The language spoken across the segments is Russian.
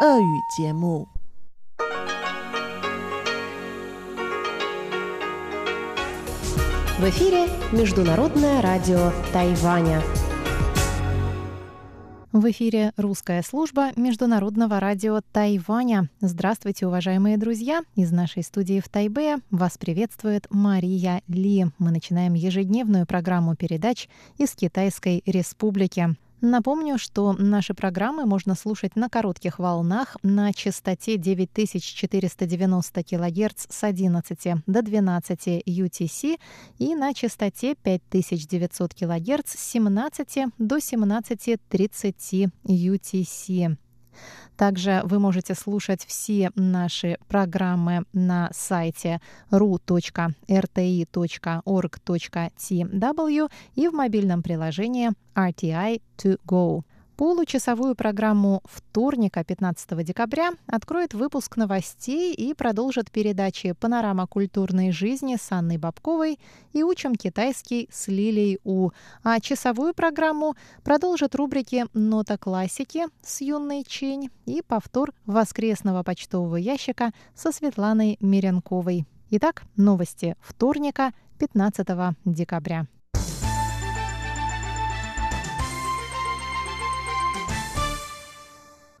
俄语节目。В эфире Международное радио Тайваня. В эфире русская служба Международного радио Тайваня. Здравствуйте, уважаемые друзья! Из нашей студии в Тайбе вас приветствует Мария Ли. Мы начинаем ежедневную программу передач из Китайской Республики. Напомню, что наши программы можно слушать на коротких волнах на частоте 9490 кГц с 11 до 12 UTC и на частоте 5900 кГц с 17 до 17.30 UTC. Также вы можете слушать все наши программы на сайте ru.rti.org.tw и в мобильном приложении RTI to go. Получасовую программу вторника, 15 декабря, откроет выпуск новостей и продолжит передачи «Панорама культурной жизни» с Анной Бабковой и «Учим китайский» с Лилией У. А часовую программу продолжит рубрики «Нота классики» с Юной Чень и повтор воскресного почтового ящика со Светланой Миренковой. Итак, новости вторника, 15 декабря.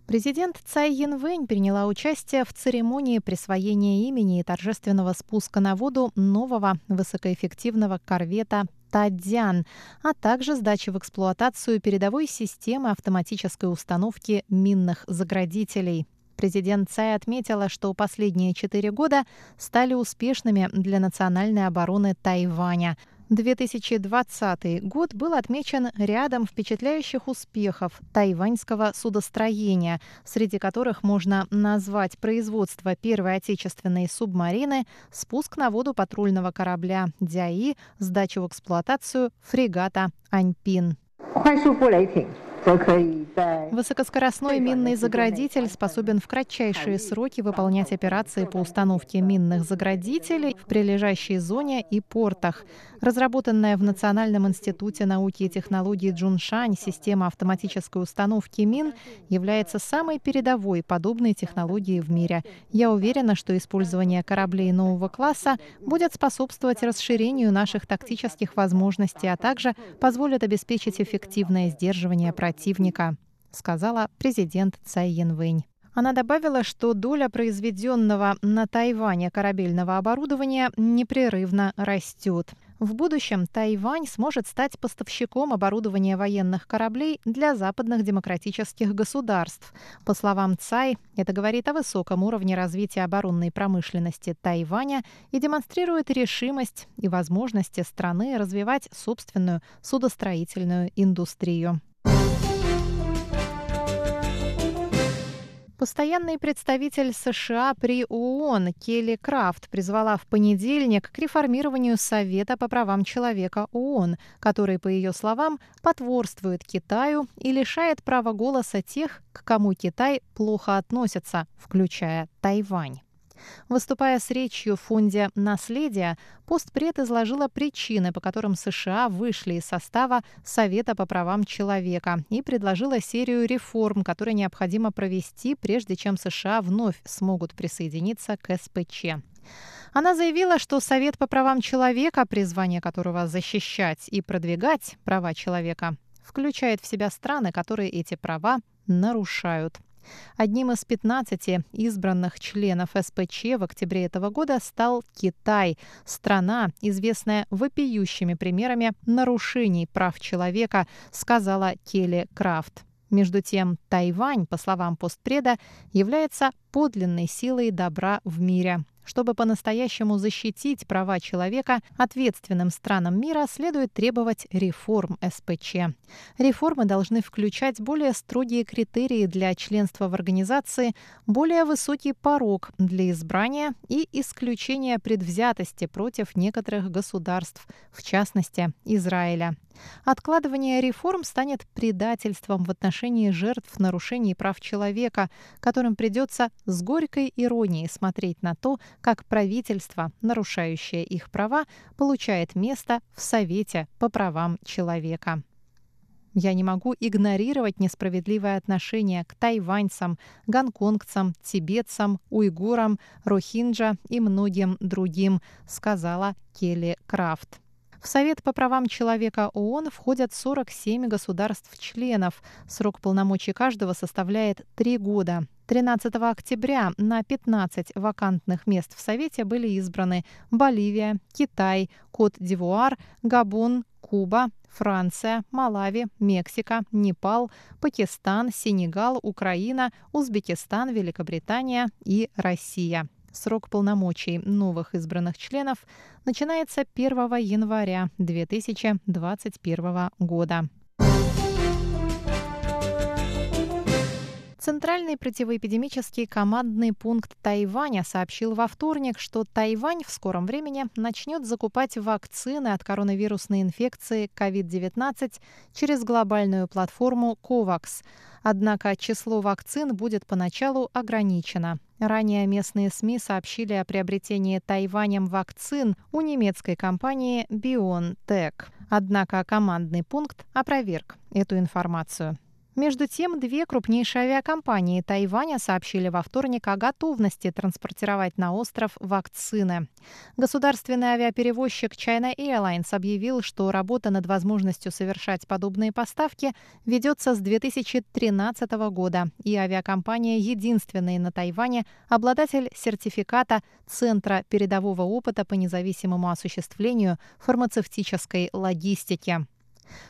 Президент Цай Янвэнь приняла участие в церемонии присвоения имени и торжественного спуска на воду нового высокоэффективного корвета Тадзян, а также сдачи в эксплуатацию передовой системы автоматической установки минных заградителей. Президент Цай отметила, что последние четыре года стали успешными для национальной обороны Тайваня – 2020 год был отмечен рядом впечатляющих успехов тайваньского судостроения, среди которых можно назвать производство первой отечественной субмарины, спуск на воду патрульного корабля «Дяи», сдачу в эксплуатацию фрегата «Аньпин». Высокоскоростной минный заградитель способен в кратчайшие сроки выполнять операции по установке минных заградителей в прилежащей зоне и портах. Разработанная в Национальном институте науки и технологий Джуншань система автоматической установки мин является самой передовой подобной технологией в мире. Я уверена, что использование кораблей нового класса будет способствовать расширению наших тактических возможностей, а также позволит обеспечить эффективное сдерживание противника, сказала президент Цай Янвэнь. Она добавила, что доля произведенного на Тайване корабельного оборудования непрерывно растет. В будущем Тайвань сможет стать поставщиком оборудования военных кораблей для западных демократических государств. По словам Цай, это говорит о высоком уровне развития оборонной промышленности Тайваня и демонстрирует решимость и возможности страны развивать собственную судостроительную индустрию. Постоянный представитель США при ООН Келли Крафт призвала в понедельник к реформированию Совета по правам человека ООН, который, по ее словам, потворствует Китаю и лишает права голоса тех, к кому Китай плохо относится, включая Тайвань. Выступая с речью в фонде «Наследие», постпред изложила причины, по которым США вышли из состава Совета по правам человека и предложила серию реформ, которые необходимо провести, прежде чем США вновь смогут присоединиться к СПЧ. Она заявила, что Совет по правам человека, призвание которого защищать и продвигать права человека, включает в себя страны, которые эти права нарушают. Одним из 15 избранных членов СПЧ в октябре этого года стал Китай, страна, известная вопиющими примерами нарушений прав человека, сказала Келли Крафт. Между тем, Тайвань, по словам постпреда, является подлинной силой добра в мире. Чтобы по-настоящему защитить права человека, ответственным странам мира следует требовать реформ СПЧ. Реформы должны включать более строгие критерии для членства в организации, более высокий порог для избрания и исключение предвзятости против некоторых государств, в частности Израиля. Откладывание реформ станет предательством в отношении жертв нарушений прав человека, которым придется с горькой иронией смотреть на то, как правительство, нарушающее их права, получает место в Совете по правам человека. Я не могу игнорировать несправедливое отношение к тайваньцам, гонконгцам, тибетцам, уйгурам, рохинджа и многим другим, сказала Келли Крафт. В Совет по правам человека ООН входят 47 государств-членов. Срок полномочий каждого составляет три года. 13 октября на 15 вакантных мест в Совете были избраны Боливия, Китай, Кот-д'Ивуар, Габон, Куба, Франция, Малави, Мексика, Непал, Пакистан, Сенегал, Украина, Узбекистан, Великобритания и Россия. Срок полномочий новых избранных членов начинается 1 января 2021 года. Центральный противоэпидемический командный пункт Тайваня сообщил во вторник, что Тайвань в скором времени начнет закупать вакцины от коронавирусной инфекции COVID-19 через глобальную платформу COVAX. Однако число вакцин будет поначалу ограничено. Ранее местные СМИ сообщили о приобретении Тайванем вакцин у немецкой компании BioNTech. Однако командный пункт опроверг эту информацию. Между тем, две крупнейшие авиакомпании Тайваня сообщили во вторник о готовности транспортировать на остров вакцины. Государственный авиаперевозчик China Airlines объявил, что работа над возможностью совершать подобные поставки ведется с 2013 года, и авиакомпания единственная на Тайване обладатель сертификата Центра передового опыта по независимому осуществлению фармацевтической логистики.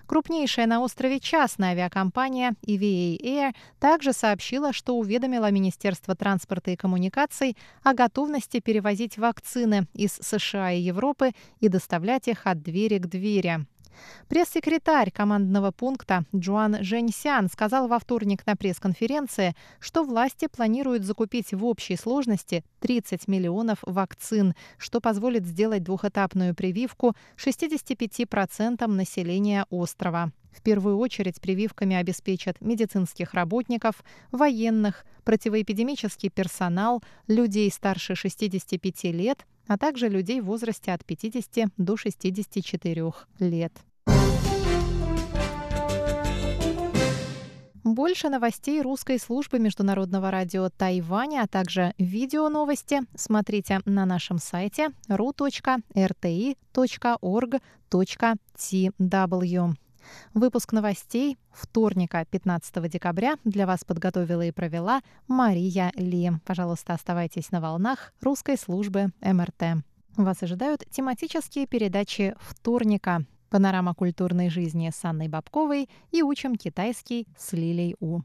Крупнейшая на острове частная авиакомпания EVA Air также сообщила, что уведомила Министерство транспорта и коммуникаций о готовности перевозить вакцины из США и Европы и доставлять их от двери к двери. Пресс-секретарь командного пункта Джуан Женьсян сказал во вторник на пресс-конференции, что власти планируют закупить в общей сложности 30 миллионов вакцин, что позволит сделать двухэтапную прививку 65% населения острова. В первую очередь прививками обеспечат медицинских работников, военных, противоэпидемический персонал, людей старше 65 лет, а также людей в возрасте от 50 до 64 лет. Больше новостей русской службы международного радио Тайваня, а также видео новости смотрите на нашем сайте ru.rti.org.tw. Выпуск новостей вторника, 15 декабря, для вас подготовила и провела Мария Ли. Пожалуйста, оставайтесь на волнах русской службы МРТ. Вас ожидают тематические передачи вторника. Панорама культурной жизни с Анной Бабковой и учим китайский с Лилей У.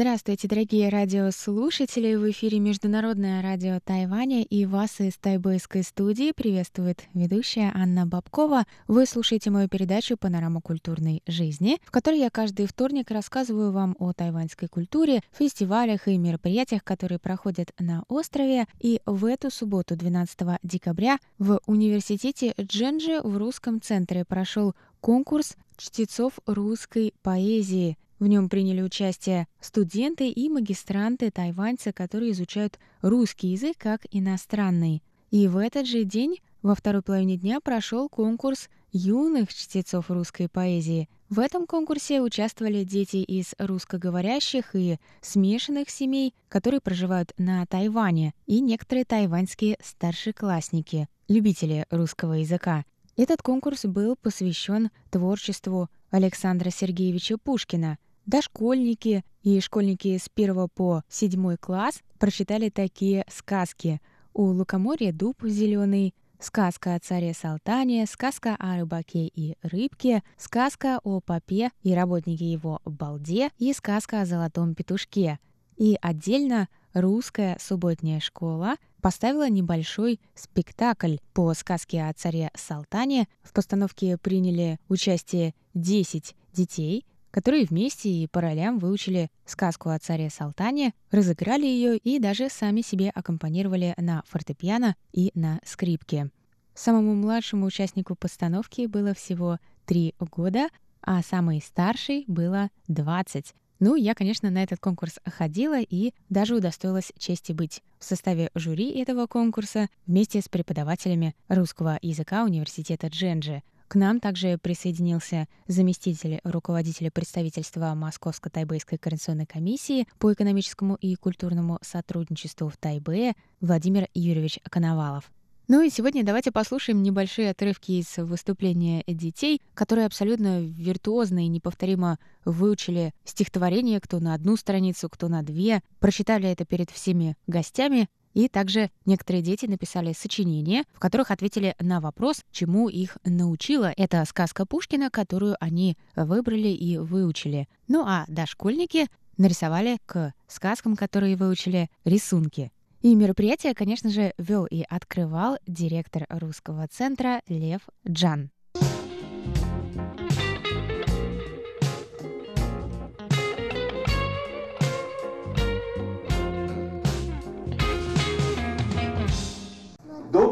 Здравствуйте, дорогие радиослушатели! В эфире Международное радио Тайваня и вас из тайбэйской студии приветствует ведущая Анна Бабкова. Вы слушаете мою передачу «Панорама культурной жизни», в которой я каждый вторник рассказываю вам о тайваньской культуре, фестивалях и мероприятиях, которые проходят на острове. И в эту субботу, 12 декабря, в университете Дженджи в русском центре прошел конкурс чтецов русской поэзии. В нем приняли участие студенты и магистранты тайваньцы, которые изучают русский язык как иностранный. И в этот же день, во второй половине дня, прошел конкурс юных чтецов русской поэзии. В этом конкурсе участвовали дети из русскоговорящих и смешанных семей, которые проживают на Тайване, и некоторые тайваньские старшеклассники, любители русского языка. Этот конкурс был посвящен творчеству Александра Сергеевича Пушкина, Дошкольники и школьники с 1 по 7 класс прочитали такие сказки. У лукоморья дуб зеленый, сказка о царе Салтане, сказка о рыбаке и рыбке, сказка о попе и работнике его балде и сказка о золотом петушке. И отдельно русская субботняя школа поставила небольшой спектакль по сказке о царе Салтане. В постановке приняли участие 10 детей, которые вместе и по ролям выучили сказку о царе Салтане, разыграли ее и даже сами себе аккомпанировали на фортепиано и на скрипке. Самому младшему участнику постановки было всего три года, а самой старшей было 20. Ну, я, конечно, на этот конкурс ходила и даже удостоилась чести быть в составе жюри этого конкурса вместе с преподавателями русского языка университета Дженджи. К нам также присоединился заместитель руководителя представительства Московско-Тайбэйской координационной комиссии по экономическому и культурному сотрудничеству в Тайбэе Владимир Юрьевич Коновалов. Ну и сегодня давайте послушаем небольшие отрывки из выступления детей, которые абсолютно виртуозно и неповторимо выучили стихотворение, кто на одну страницу, кто на две, прочитали это перед всеми гостями, и также некоторые дети написали сочинения, в которых ответили на вопрос, чему их научила эта сказка Пушкина, которую они выбрали и выучили. Ну а дошкольники нарисовали к сказкам, которые выучили, рисунки. И мероприятие, конечно же, вел и открывал директор русского центра Лев Джан.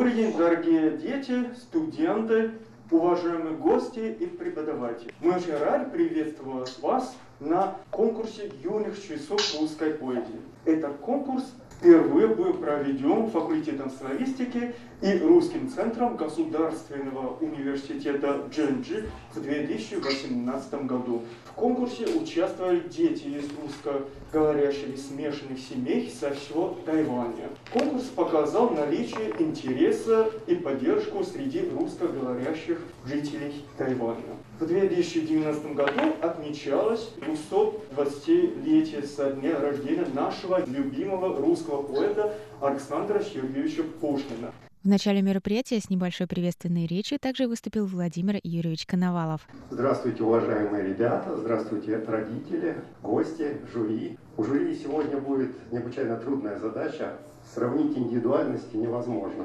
Добрый день, дорогие дети, студенты, уважаемые гости и преподаватели. Мы очень рады приветствовать вас на конкурсе юных часов русской поэзии. Этот конкурс впервые был проведен факультетом славистики и Русским центром Государственного университета Дженджи в 2018 году. В конкурсе участвовали дети из русскоговорящих смешанных семей со всего Тайваня. Конкурс показал наличие интереса и поддержку среди русскоговорящих жителей Тайваня. В 2019 году отмечалось 220-летие со дня рождения нашего любимого русского поэта Александра Сергеевича Пушкина. В начале мероприятия с небольшой приветственной речью также выступил Владимир Юрьевич Коновалов. Здравствуйте, уважаемые ребята, здравствуйте, родители, гости, жюри. У жюри сегодня будет необычайно трудная задача. Сравнить индивидуальности невозможно.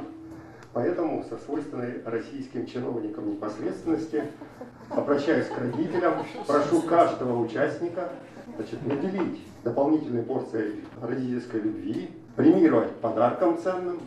Поэтому со свойственной российским чиновникам непосредственности обращаюсь к родителям, прошу каждого участника значит, наделить дополнительной порцией родительской любви, премировать подарком ценным,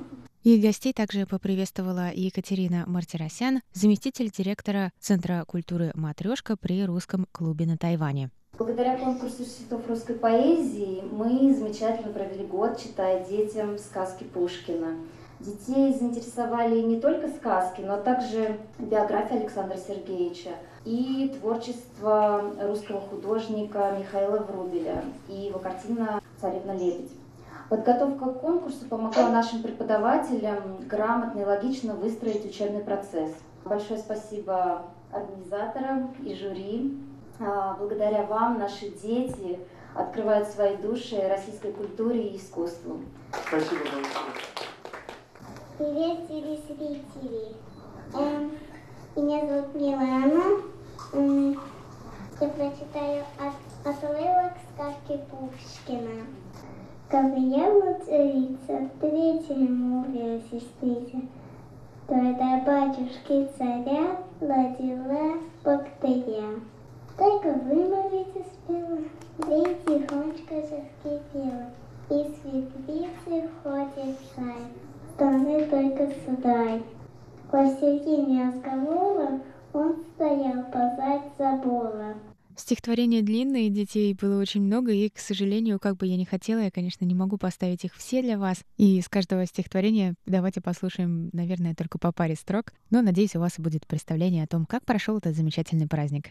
и гостей также поприветствовала Екатерина Мартиросян, заместитель директора Центра культуры «Матрешка» при русском клубе на Тайване. Благодаря конкурсу цветов русской поэзии мы замечательно провели год, читая детям сказки Пушкина. Детей заинтересовали не только сказки, но также биография Александра Сергеевича и творчество русского художника Михаила Врубеля и его картина «Царевна лебедь». Подготовка к конкурсу помогла нашим преподавателям грамотно и логично выстроить учебный процесс. Большое спасибо организаторам и жюри. А, благодаря вам наши дети открывают свои души российской культуре и искусству. Спасибо большое. Привет, телезрители. Эм, меня зовут Милана. Я прочитаю отрывок сказки Пушкина. Я царица в третьем море сестрица, то это батюшки царя родила богатыря. Только вымолвить успела, и тихонечко заскипела. И светлицы ходит царь, стороны только сударь. Во середине разговора он стоял позать забора. Стихотворения длинные, детей было очень много, и, к сожалению, как бы я ни хотела, я, конечно, не могу поставить их все для вас. И с каждого стихотворения давайте послушаем, наверное, только по паре строк. Но, надеюсь, у вас будет представление о том, как прошел этот замечательный праздник.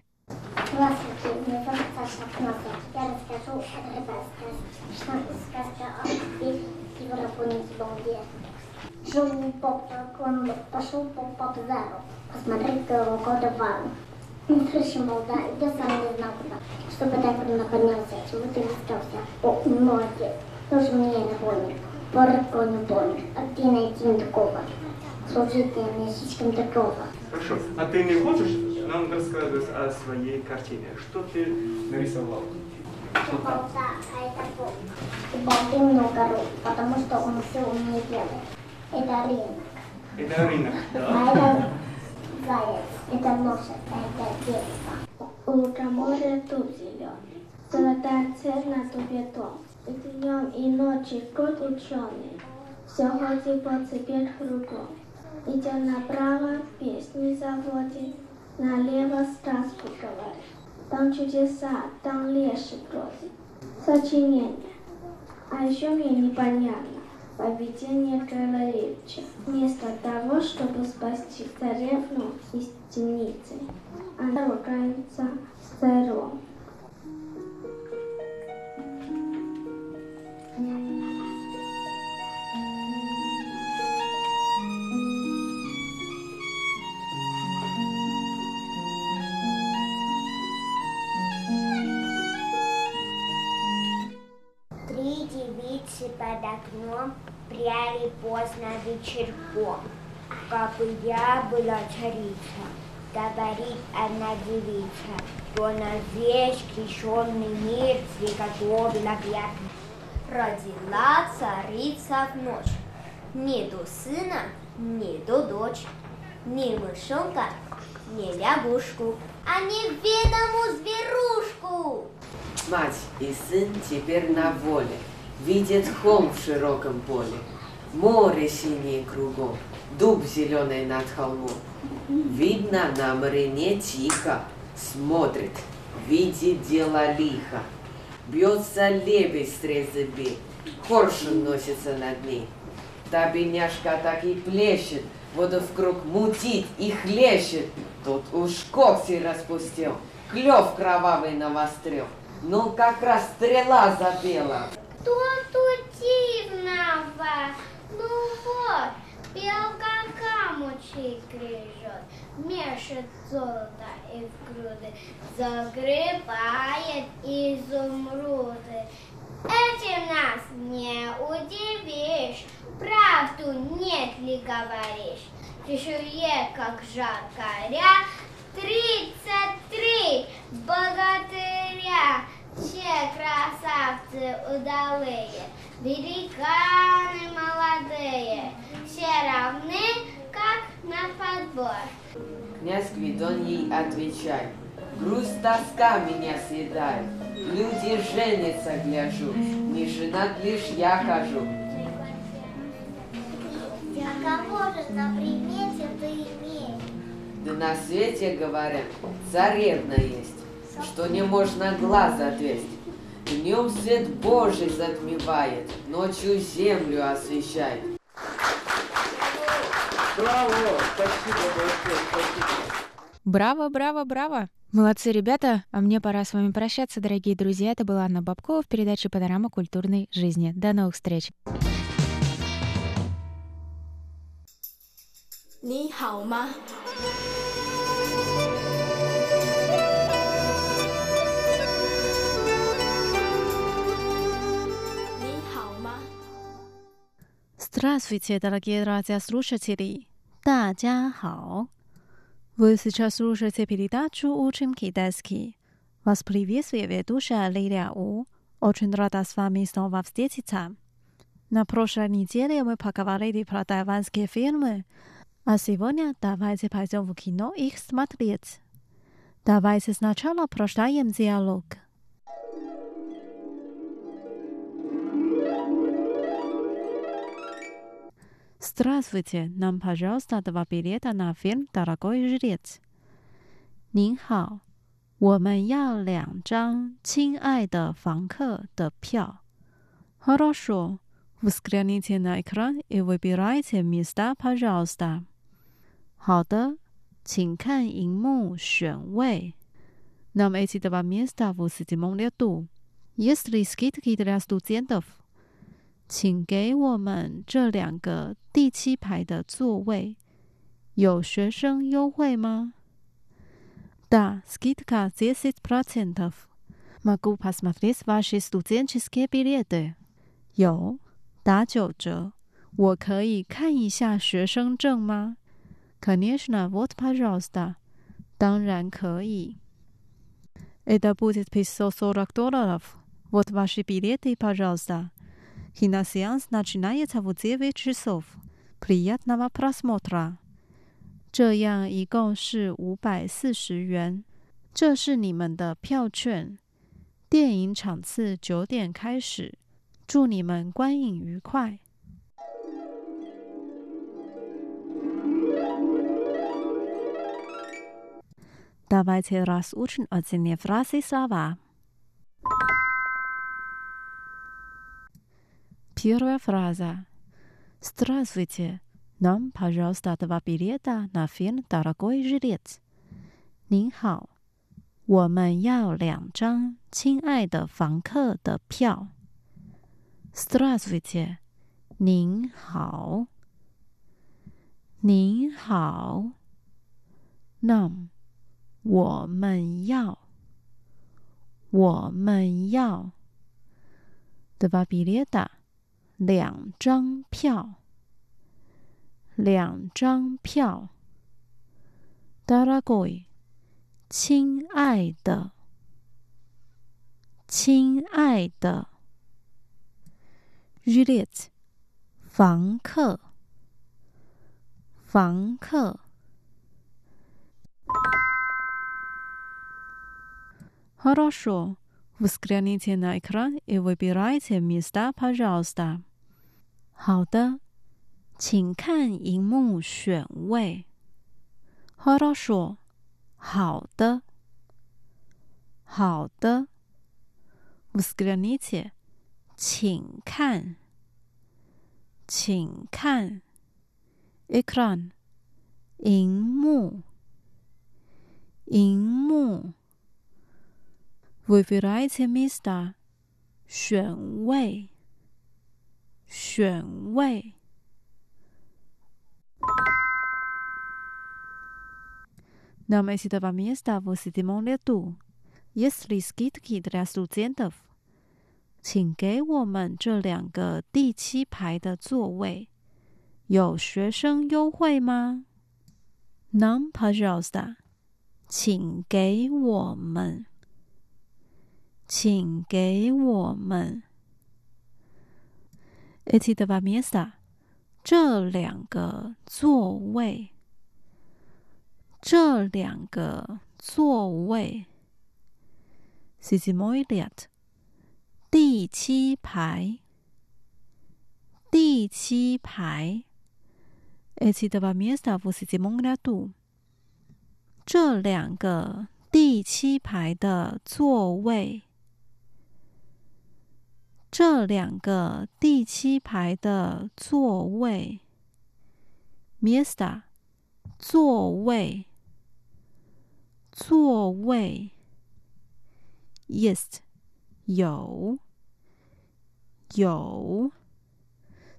Здравствуйте, меня зовут Саша Кнопка. Я расскажу о сказке. Сказка о Европе Балде. Жил поп, он пошел по базару посмотреть года вару. Слышал, да, я сам не знал куда. Чтобы так наклонился, чего ты остался. О, молодец, тоже мне напомнил. Порок не помнишь, а ты найти не такого. Служить мне слишком такого. Хорошо. А ты не хочешь нам рассказывать о своей картине? Что ты нарисовал? Болта, а это бог. И болты много рук, потому что он все умеет делать. Это рынок. Это рынок, да? А это заяц, это лошадь, а это дерево. Ultramore дуб зеленый, золотая цель на дубе дом. И днем и ночью труд ученый, все ходит по цепи кругом. Идет направо, песни заводит, налево сказку говорит. Там чудеса, там леший бродит. Сочинение. А еще мне непонятно поведение Крыловича. Вместо того, чтобы спасти царевну из темницы, она ругается с вечерком. Кабы я была царица, говорит одна девица, то на весь крещенный мир приготовила объятно. Родила царица в ночь. Не до сына, не до дочь, ни мышонка, ни лягушку, а неведому зверушку. Мать и сын теперь на воле, видят холм в широком поле, море синее кругом, дуб зеленый над холмом. Видно на марине тихо, смотрит, видит дело лихо. Бьется лебедь с трезыби, коршун носится над ней. Та бедняжка так и плещет, воду в круг мутит и хлещет. Тут уж когти распустил, клев кровавый навострил. Ну, как раз стрела запела. Кто тут дивного? Ну вот, белка камучей грызет, мешает золото и в груды, загребает изумруды. Этим нас не удивишь, правду нет ли говоришь? Чешуе, как жаркаря, тридцать три богатыря. Все красавцы удалые, великаны молодые, все равны, как на подбор. Князь Гвидон ей отвечает. Грусть тоска меня съедает. Люди женятся, гляжу. Не женат лишь я хожу. А кого же на примете ты имеешь? Да на свете, говорят, царевна есть, что не можно глаз отвесть. Днем свет Божий затмевает, ночью землю освещает. Браво! Спасибо большое, спасибо. Браво, браво, браво! Молодцы, ребята! А мне пора с вами прощаться, дорогие друзья. Это была Анна Бабкова в передаче «Панорама культурной жизни». До новых встреч! 你好吗？ Здравствуйте, дорогие радиослушатели! 大家好! Вы сейчас слушаете передачу «Учим китайский». Вас приветствует ведущая Лилия У. Очень рада с вами снова встретиться. На прошлой неделе мы поговорили про тайванские фильмы, а сегодня давайте пойдем в кино их смотреть. Давайте сначала прочитаем диалог. Здравствуйте, нам, пожалуйста, два билета на фильм «Дорогой жрец». 您好，我们要两张《亲爱的房客》的票。Хорошо, взгляните на экран и выбирайте места, пожалуйста. 好的，请看荧幕选位。Нам эти два места в седьмом ряду. Есть ли скидки для студентов? 请给我们这两个第七排的座位。有学生优惠吗？Да, скидка 10%. Могу посмотреть ваши студенческие билеты. 有，打九折。我可以看一下学生证吗？Конечно, вот, пожалуйста. 当然可以。Это будет 540 долларов. Вот ваши билеты, пожалуйста. Киносеанс начинается в 9 часов. Приятного просмотра. 这样一共是五百四十元。 这是你们的票券。电影场次九点开始，祝你们观影愉快。Давайте разучим одни фразы слова. Первая фраза. Здравствуйте. Нам, пожалуйста, два билета на фильм «Дорогой жилец». 您好，我们要两张《亲爱的房客》的票。Здравствуйте，您好，您好。Нам，我们要，我们要。Два билета， 两张票，两张票。Дорогой。亲爱的，亲爱的，Juliet，房客，房客。Хорошо, взгляните на экран и выбирайте места, пожалуйста. 好的，请看荧幕选位。Хорошо。好的，好的。Взгляните，请看，请看。Ekran，荧幕，荧幕。 Выбирайте места，选位，选位。Нам эти два места в седьмом ряду. Есть ли скидки для студентов? 请给我们这两个第七排的座位，有学生优惠吗？Нам, пожалуйста，请给我们， 请给我们。Eti de la mesa，这两个座位，这两个座位。，sisimoliat 第七排，第七排。，et de la mesa fu sisimonia du，这两个第七排的座位。这两个第七排的座位 mister 座位座位 yes 有有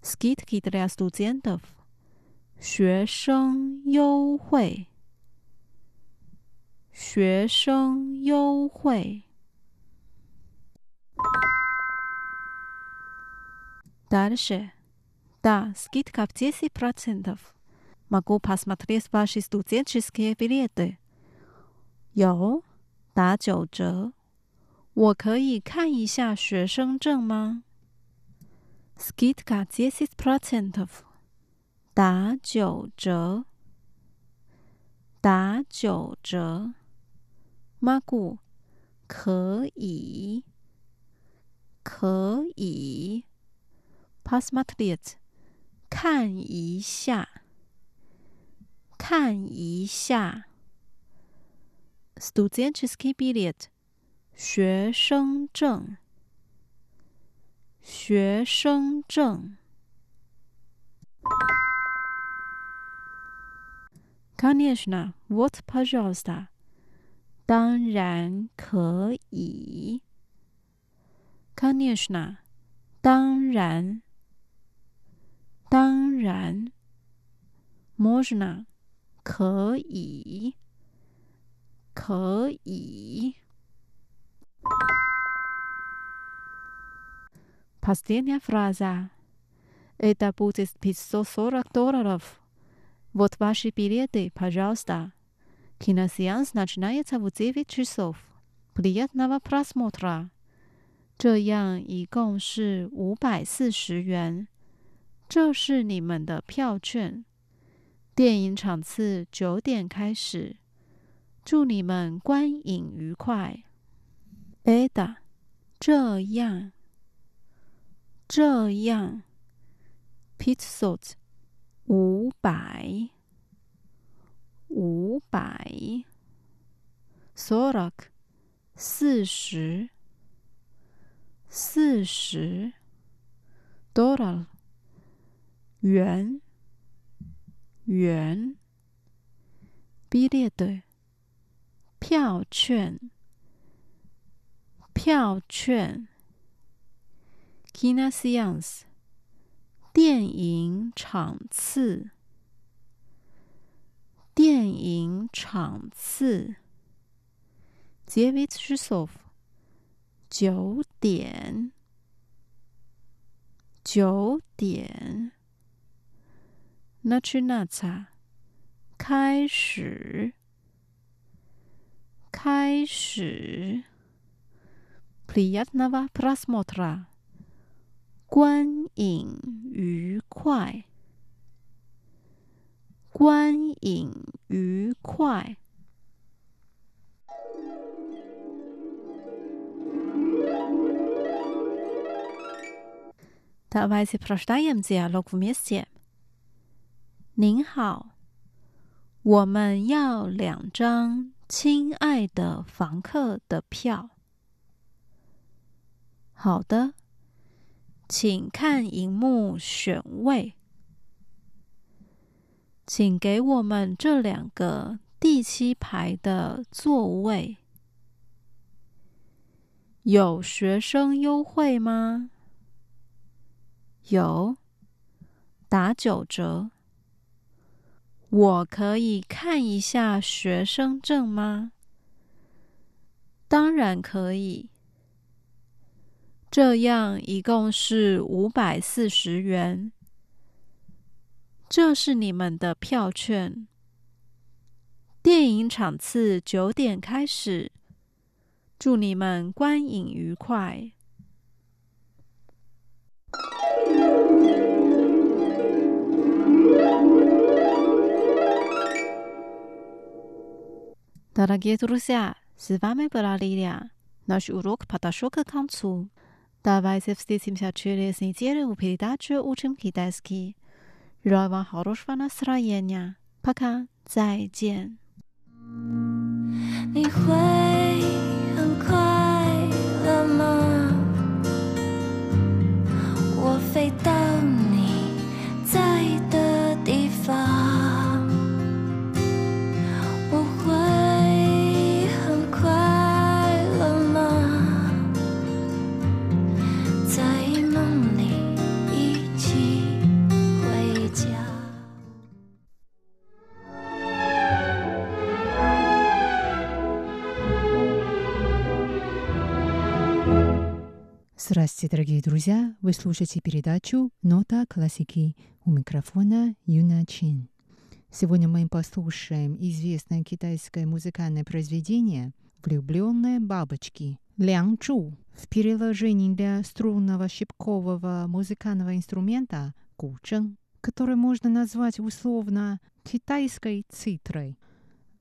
skitki dla studentów 学生优惠学生优惠 Дальше, да, скидка в десять процентов. Могу посмотреть ваши студенческие билеты. 有打九折，我可以看一下学生证吗？Skidka dziesięć procentów，打九折，打九折。Magu，可以，可以。 Pasmatliet，看一下，看一下。Studentski bilet，学生证，学生证。Конечно, вот пожалуйста，当然可以。Конечно，当然， 当然。Можно，可以。可以。Последняя фраза. Это будет 540 долларов. Вот ваши билеты, пожалуйста. Киносеанс начинается в 9 часов. Приятного просмотра. 这样一共是五百四十元。 这是你们的票券。电影场次九点开始。祝你们观影愉快。Eda，这样，这样。Pizot，五百，五百。Sorak，四十，四十。Doral，圆圆，B 列的票券票券，Kina Science 电影场次电影场次，David Shusov 九点九点。9点 Nachinaza. 开始，开始。Priatnava prasmotra，观影愉快，观影愉快。Teilweise verstehen sie ja Logomestie. 您好，我们要两张亲爱的房客的票。好的，请看荧幕选位，请给我们这两个第七排的座位。有学生优惠吗？有，打九折。我可以看一下学生证吗？当然可以。这样一共是五百四十元。这是你们的票券。电影场次九点开始。祝你们观影愉快。Дорогие друзья, с вами была Лилия. Наш урок подошел к концу. Давайте встретимся через неделю в передаче «Учим китайский». Желаю вам хорошего настроения. Пока, 再见。你会。飞到 Здравствуйте, дорогие друзья! Вы слушаете передачу «Нота классики» у микрофона Юна Чин. Сегодня мы послушаем известное китайское музыкальное произведение «Влюбленные бабочки» Лян Чу в переложении для струнного щипкового музыкального инструмента гучен, который можно назвать условно китайской цитрой.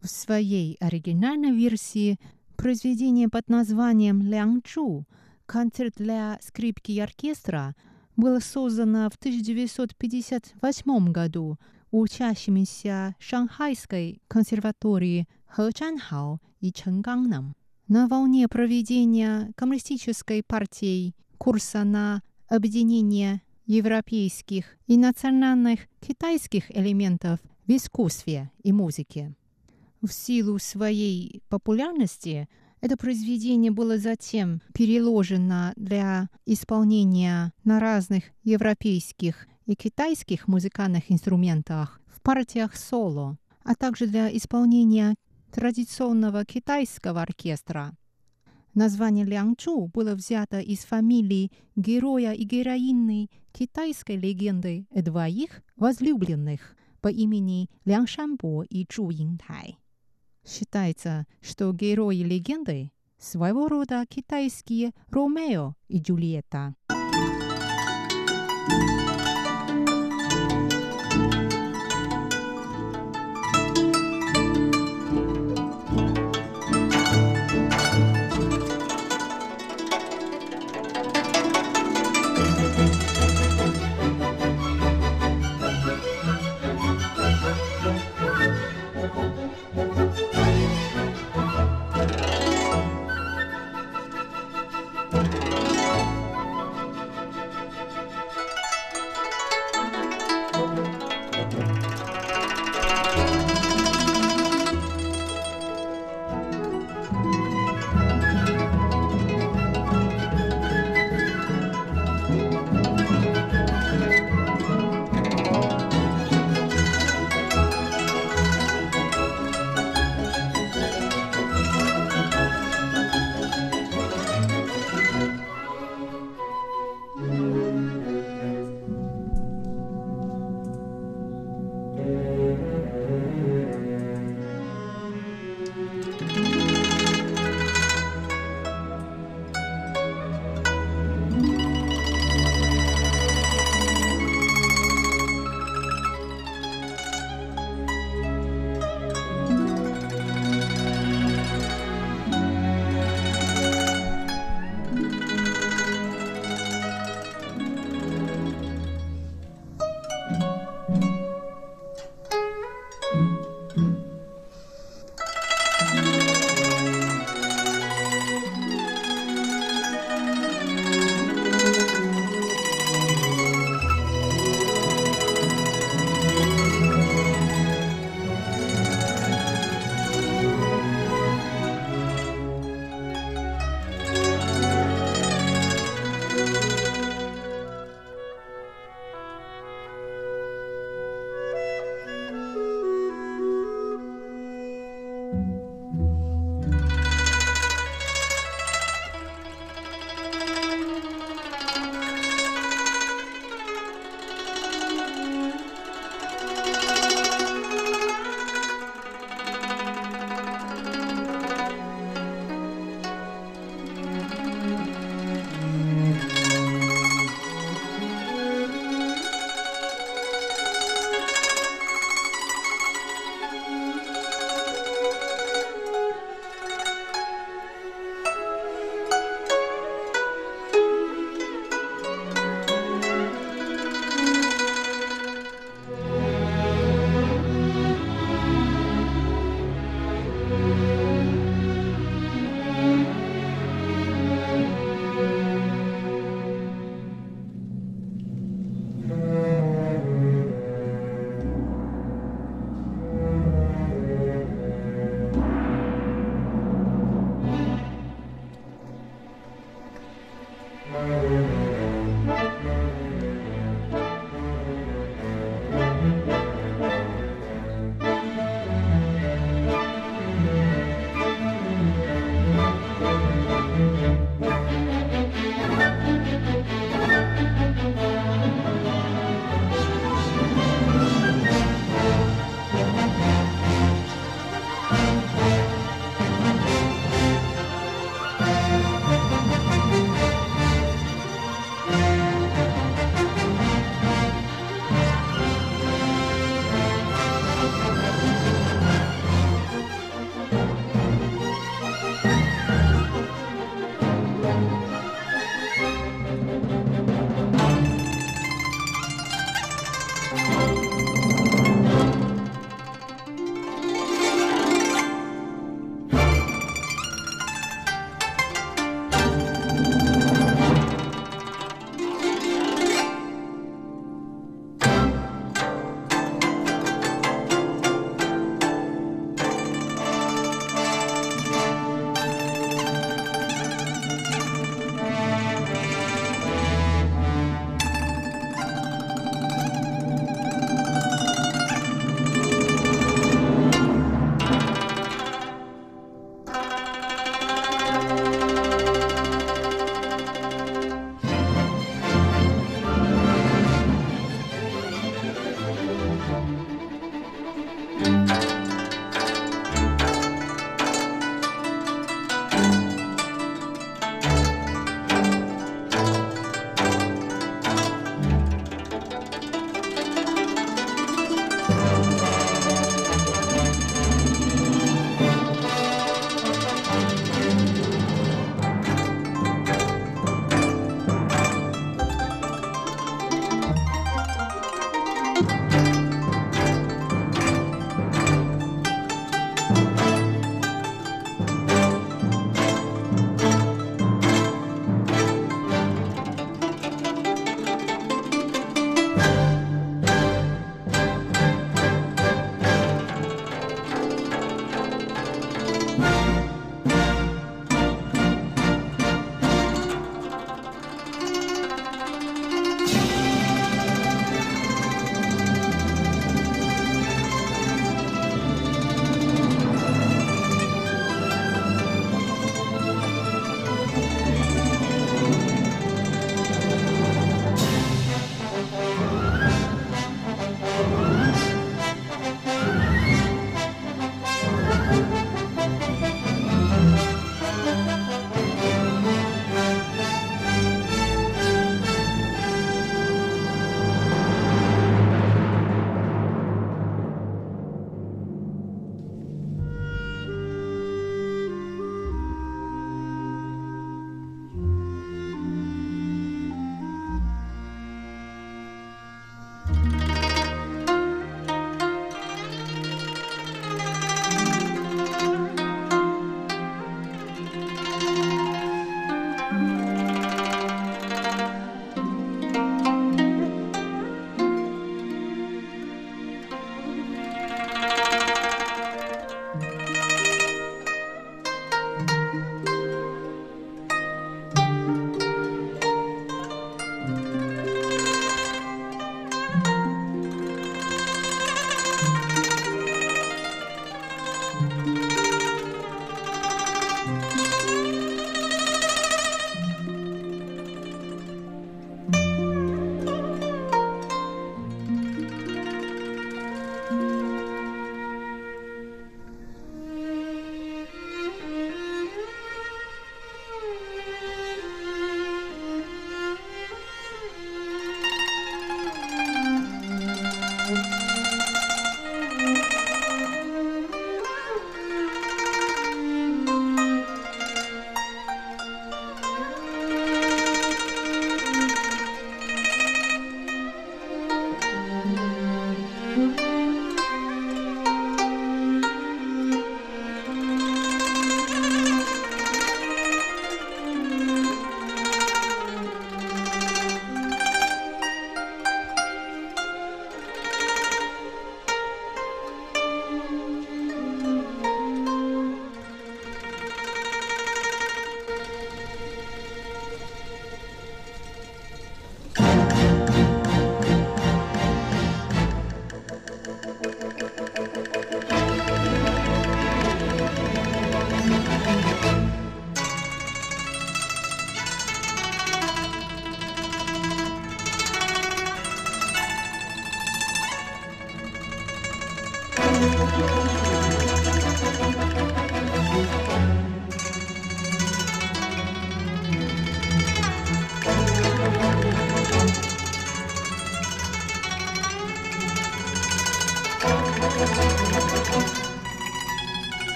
В своей оригинальной версии произведение под названием «Лян Чу» Концерт для скрипки и оркестра было создано в 1958 году учащимися Шанхайской консерватории Хэ Чанхао и Чэнганном. На волне проведения коммунистической партией курса на объединение европейских и национальных китайских элементов в искусстве и музыке. В силу своей популярности – это произведение было затем переложено для исполнения на разных европейских и китайских музыкальных инструментах в партиях соло, а также для исполнения традиционного китайского оркестра. Название Лянчу было взято из фамилии героя и героини китайской легенды двоих возлюбленных по имени Лян Шанбо и Чу Интай. Считается, что герои легенды своего рода китайские Ромео и Джульетта.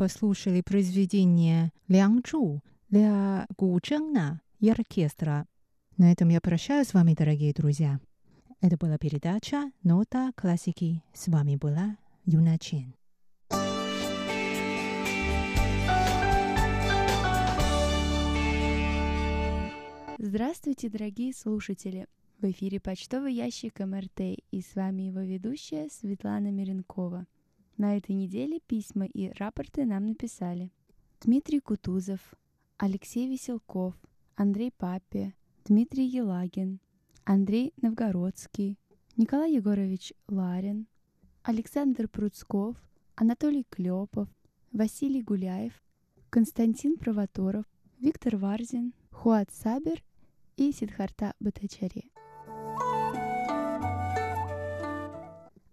Послушали произведение «Лян Чжу» для гучжена и оркестра. На этом я прощаюсь с вами, дорогие друзья. Это была передача «Нота классики». С вами была Юна Чен. Здравствуйте, дорогие слушатели! В эфире почтовый ящик МРТ и с вами его ведущая Светлана Миренкова. На этой неделе письма и рапорты нам написали Дмитрий Кутузов, Алексей Веселков, Андрей Папе, Дмитрий Елагин, Андрей Новгородский, Николай Егорович Ларин, Александр Пруцков, Анатолий Клепов, Василий Гуляев, Константин Провоторов, Виктор Варзин, Хуат Сабер и Сидхарта Батачари.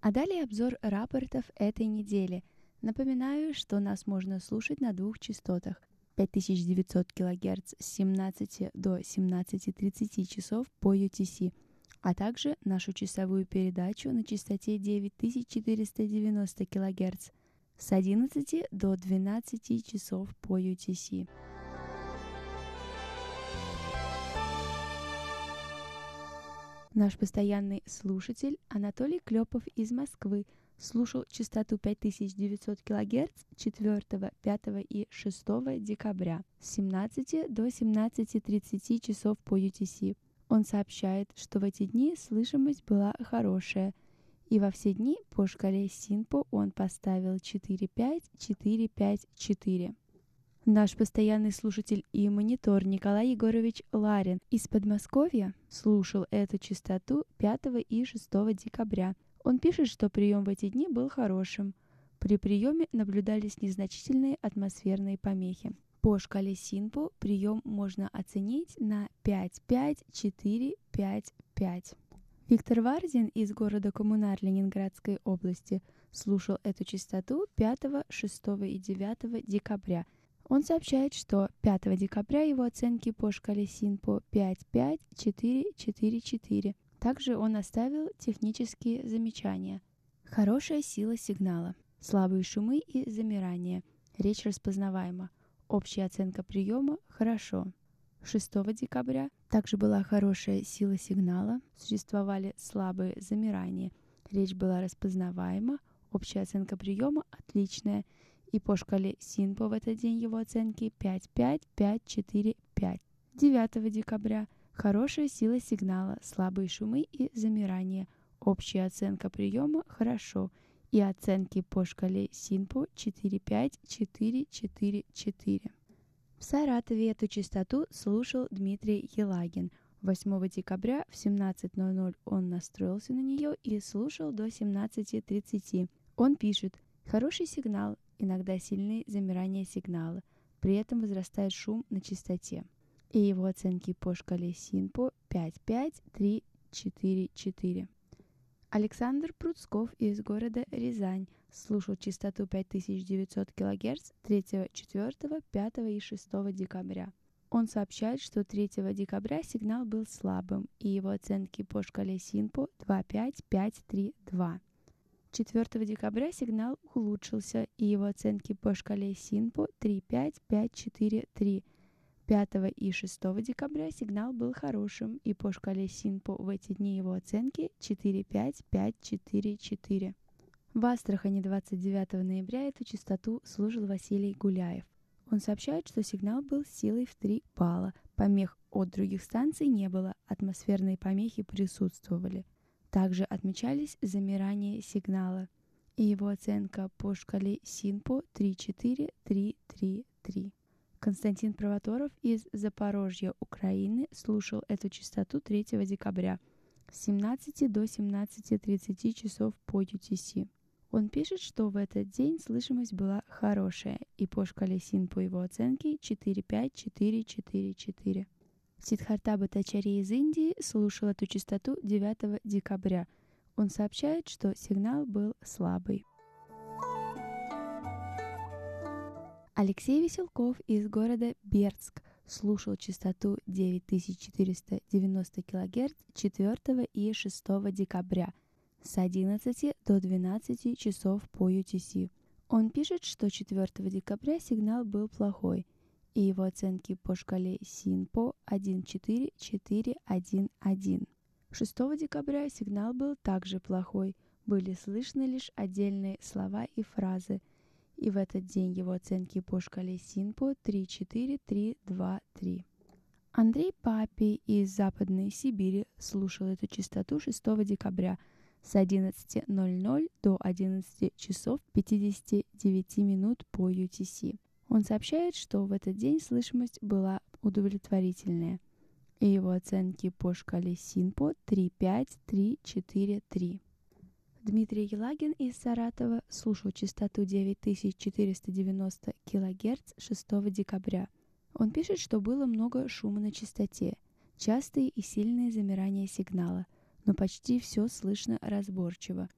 А далее обзор рапортов этой недели. Напоминаю, что нас можно слушать на двух частотах 5900 кГц с 17 до 17.30 часов по UTC, а также нашу часовую передачу на частоте 9490 кГц с 11 до 12 часов по UTC. Наш постоянный слушатель Анатолий Клепов из Москвы слушал частоту 5900 кГц 4, 5 и 6 декабря с 17 до 17.30 часов по UTC. Он сообщает, что в эти дни слышимость была хорошая, и во все дни по шкале Синпо он поставил 4-5-4-5-4. Наш постоянный слушатель и монитор Николай Егорович Ларин из Подмосковья слушал эту частоту 5 и 6 декабря. Он пишет, что прием в эти дни был хорошим. При приеме наблюдались незначительные атмосферные помехи. По шкале Синпо прием можно оценить на 5-5-4-5-5. Виктор Варзин из города Коммунар Ленинградской области слушал эту частоту 5, 6 и 9 декабря – он сообщает, что 5 декабря его оценки по шкале СИНПО 5-5-4-4-4. Также он оставил технические замечания. Хорошая сила сигнала, слабые шумы и замирания, речь распознаваема, общая оценка приема – хорошо. 6 декабря также была хорошая сила сигнала, существовали слабые замирания, речь была распознаваема, общая оценка приема – отличная – и по шкале СИНПО в этот день его оценки 5-5-5-4-5. 9 декабря хорошая сила сигнала, слабые шумы и замирание. Общая оценка приема хорошо и оценки по шкале СИНПО 4-5-4-4-4. В Саратове эту частоту слушал Дмитрий Елагин. 8 декабря в 17.00 он настроился на нее и слушал до 17.30. Он пишет «Хороший сигнал, иногда сильные замирания сигнала, при этом возрастает шум на частоте. И его оценки по шкале СИНПО 5-5-3-4-4. Александр Пруцков из города Рязань слушал частоту 5900 кГц 3, 4, 5 и 6 декабря. Он сообщает, что 3 декабря сигнал был слабым, и его оценки по шкале СИНПО 2-5-5-3-2. 4 декабря сигнал улучшился, и его оценки по шкале СИНПО 3-5-5-4-3. 5 и 6 декабря сигнал был хорошим, и по шкале СИНПО в эти дни его оценки 4-5-5-4-4. В Астрахани 29 ноября эту частоту служил Василий Гуляев. Он сообщает, что сигнал был силой в 3 балла, помех от других станций не было, атмосферные помехи присутствовали – также отмечались замирание сигнала и его оценка по шкале СИНПО 3-4-3-3-3. Константин Провоторов из Запорожья, Украины, слушал эту частоту 3 декабря с 17 до 17.30 часов по UTC. Он пишет, что в этот день слышимость была хорошая, и по шкале СИН по его оценке 4-5-4-4-4. Сидхарта Батачари из Индии слушал эту частоту 9 декабря. Он сообщает, что сигнал был слабый. Алексей Веселков из города Бердск слушал частоту 9490 кГц 4 и 6 декабря с 11 до 12 часов по UTC. Он пишет, что 4 декабря сигнал был плохой – и его оценки по шкале СИНПО 1.4.4.1.1. 6 декабря сигнал был также плохой, были слышны лишь отдельные слова и фразы, и в этот день его оценки по шкале СИНПО 3.4.3.2.3. Андрей Папи из Западной Сибири слушал эту частоту 6 декабря с 11.00 до 11 часов 59 минут по UTC. Он сообщает, что в этот день слышимость была удовлетворительная, и его оценки по шкале СИНПО 3-5-3-4-3. Дмитрий Елагин из Саратова слушал частоту 9490 кГц 6 декабря. Он пишет, что было много шума на частоте, частые и сильные замирания сигнала, но почти все слышно разборчиво.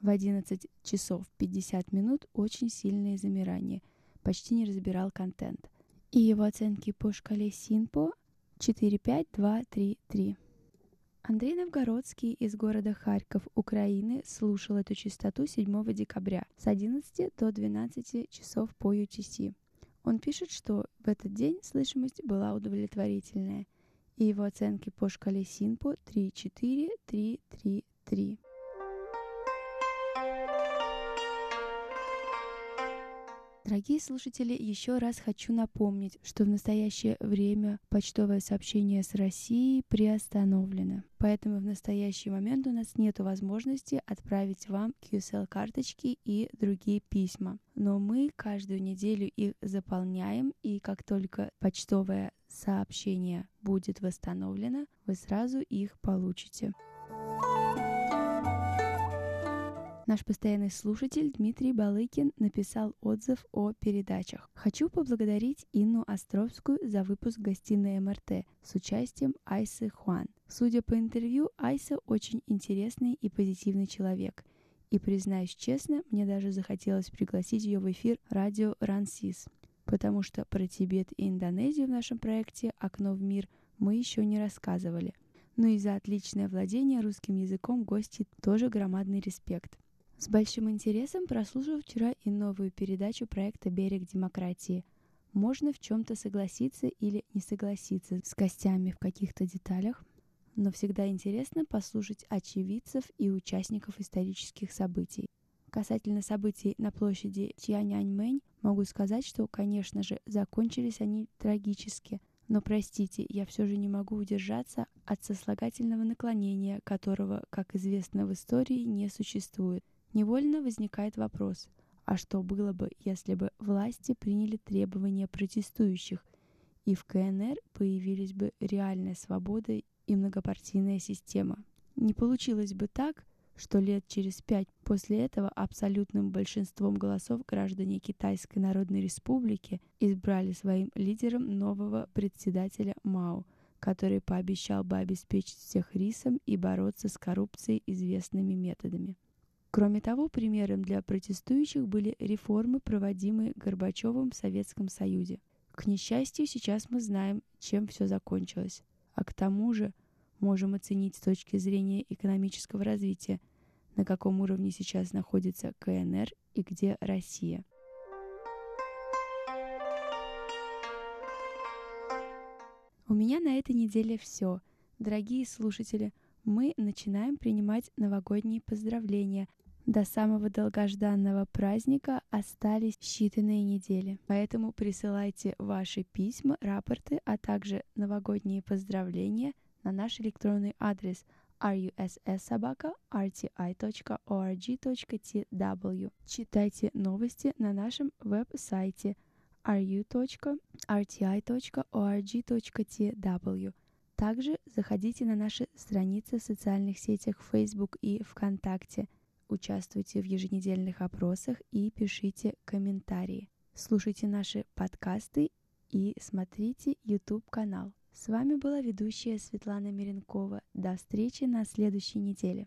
В 11 часов 50 минут очень сильные замирания – почти не разбирал контент. И его оценки по шкале СИНПО 4-5-2-3-3. Андрей Новгородский из города Харьков, Украины, слушал эту частоту 7 декабря с 11 до 12 часов по UTC. Он пишет, что в этот день слышимость была удовлетворительная, и его оценки по шкале СИНПО 3-4-3-3-3. Дорогие слушатели, еще раз хочу напомнить, что в настоящее время почтовое сообщение с Россией приостановлено. Поэтому в настоящий момент у нас нет возможности отправить вам QSL-карточки и другие письма. Но мы каждую неделю их заполняем, и как только почтовое сообщение будет восстановлено, вы сразу их получите. Наш постоянный слушатель Дмитрий Балыкин написал отзыв о передачах. Хочу поблагодарить Инну Островскую за выпуск гостиной МРТ с участием Айсы Хуан. Судя по интервью, Айса очень интересный и позитивный человек. И признаюсь честно, мне даже захотелось пригласить ее в эфир радио Рансис, потому что про Тибет и Индонезию в нашем проекте «Окно в мир» мы еще не рассказывали. Ну и за отличное владение русским языком гости тоже громадный респект. С большим интересом прослушал вчера и новую передачу проекта «Берег демократии». Можно в чем-то согласиться или не согласиться с гостями в каких-то деталях, но всегда интересно послушать очевидцев и участников исторических событий. Касательно событий на площади Тяньаньмэнь, могу сказать, что, конечно же, закончились они трагически, но простите, я все же не могу удержаться от сослагательного наклонения, которого, как известно в истории, не существует – Невольно возникает вопрос, а что было бы, если бы власти приняли требования протестующих, и в КНР появились бы реальная свобода и многопартийная система? Не получилось бы так, что лет через пять после этого абсолютным большинством голосов граждане Китайской Народной Республики избрали своим лидером нового председателя Мао, который пообещал бы обеспечить всех рисом и бороться с коррупцией известными методами. Кроме того, примером для протестующих были реформы, проводимые Горбачевым в Советском Союзе. К несчастью, сейчас мы знаем, чем все закончилось. А к тому же можем оценить с точки зрения экономического развития, на каком уровне сейчас находится КНР и где Россия. У меня на этой неделе все. Дорогие слушатели, мы начинаем принимать новогодние поздравления – до самого долгожданного праздника остались считанные недели, поэтому присылайте ваши письма, рапорты, а также новогодние поздравления на наш электронный адрес russsobaka.rti.org.tw. Читайте новости на нашем веб-сайте ru.rti.org.tw. Также заходите на наши страницы в социальных сетях Facebook и ВКонтакте – участвуйте в еженедельных опросах и пишите комментарии. Слушайте наши подкасты и смотрите YouTube-канал. С вами была ведущая Светлана Миренкова. До встречи на следующей неделе.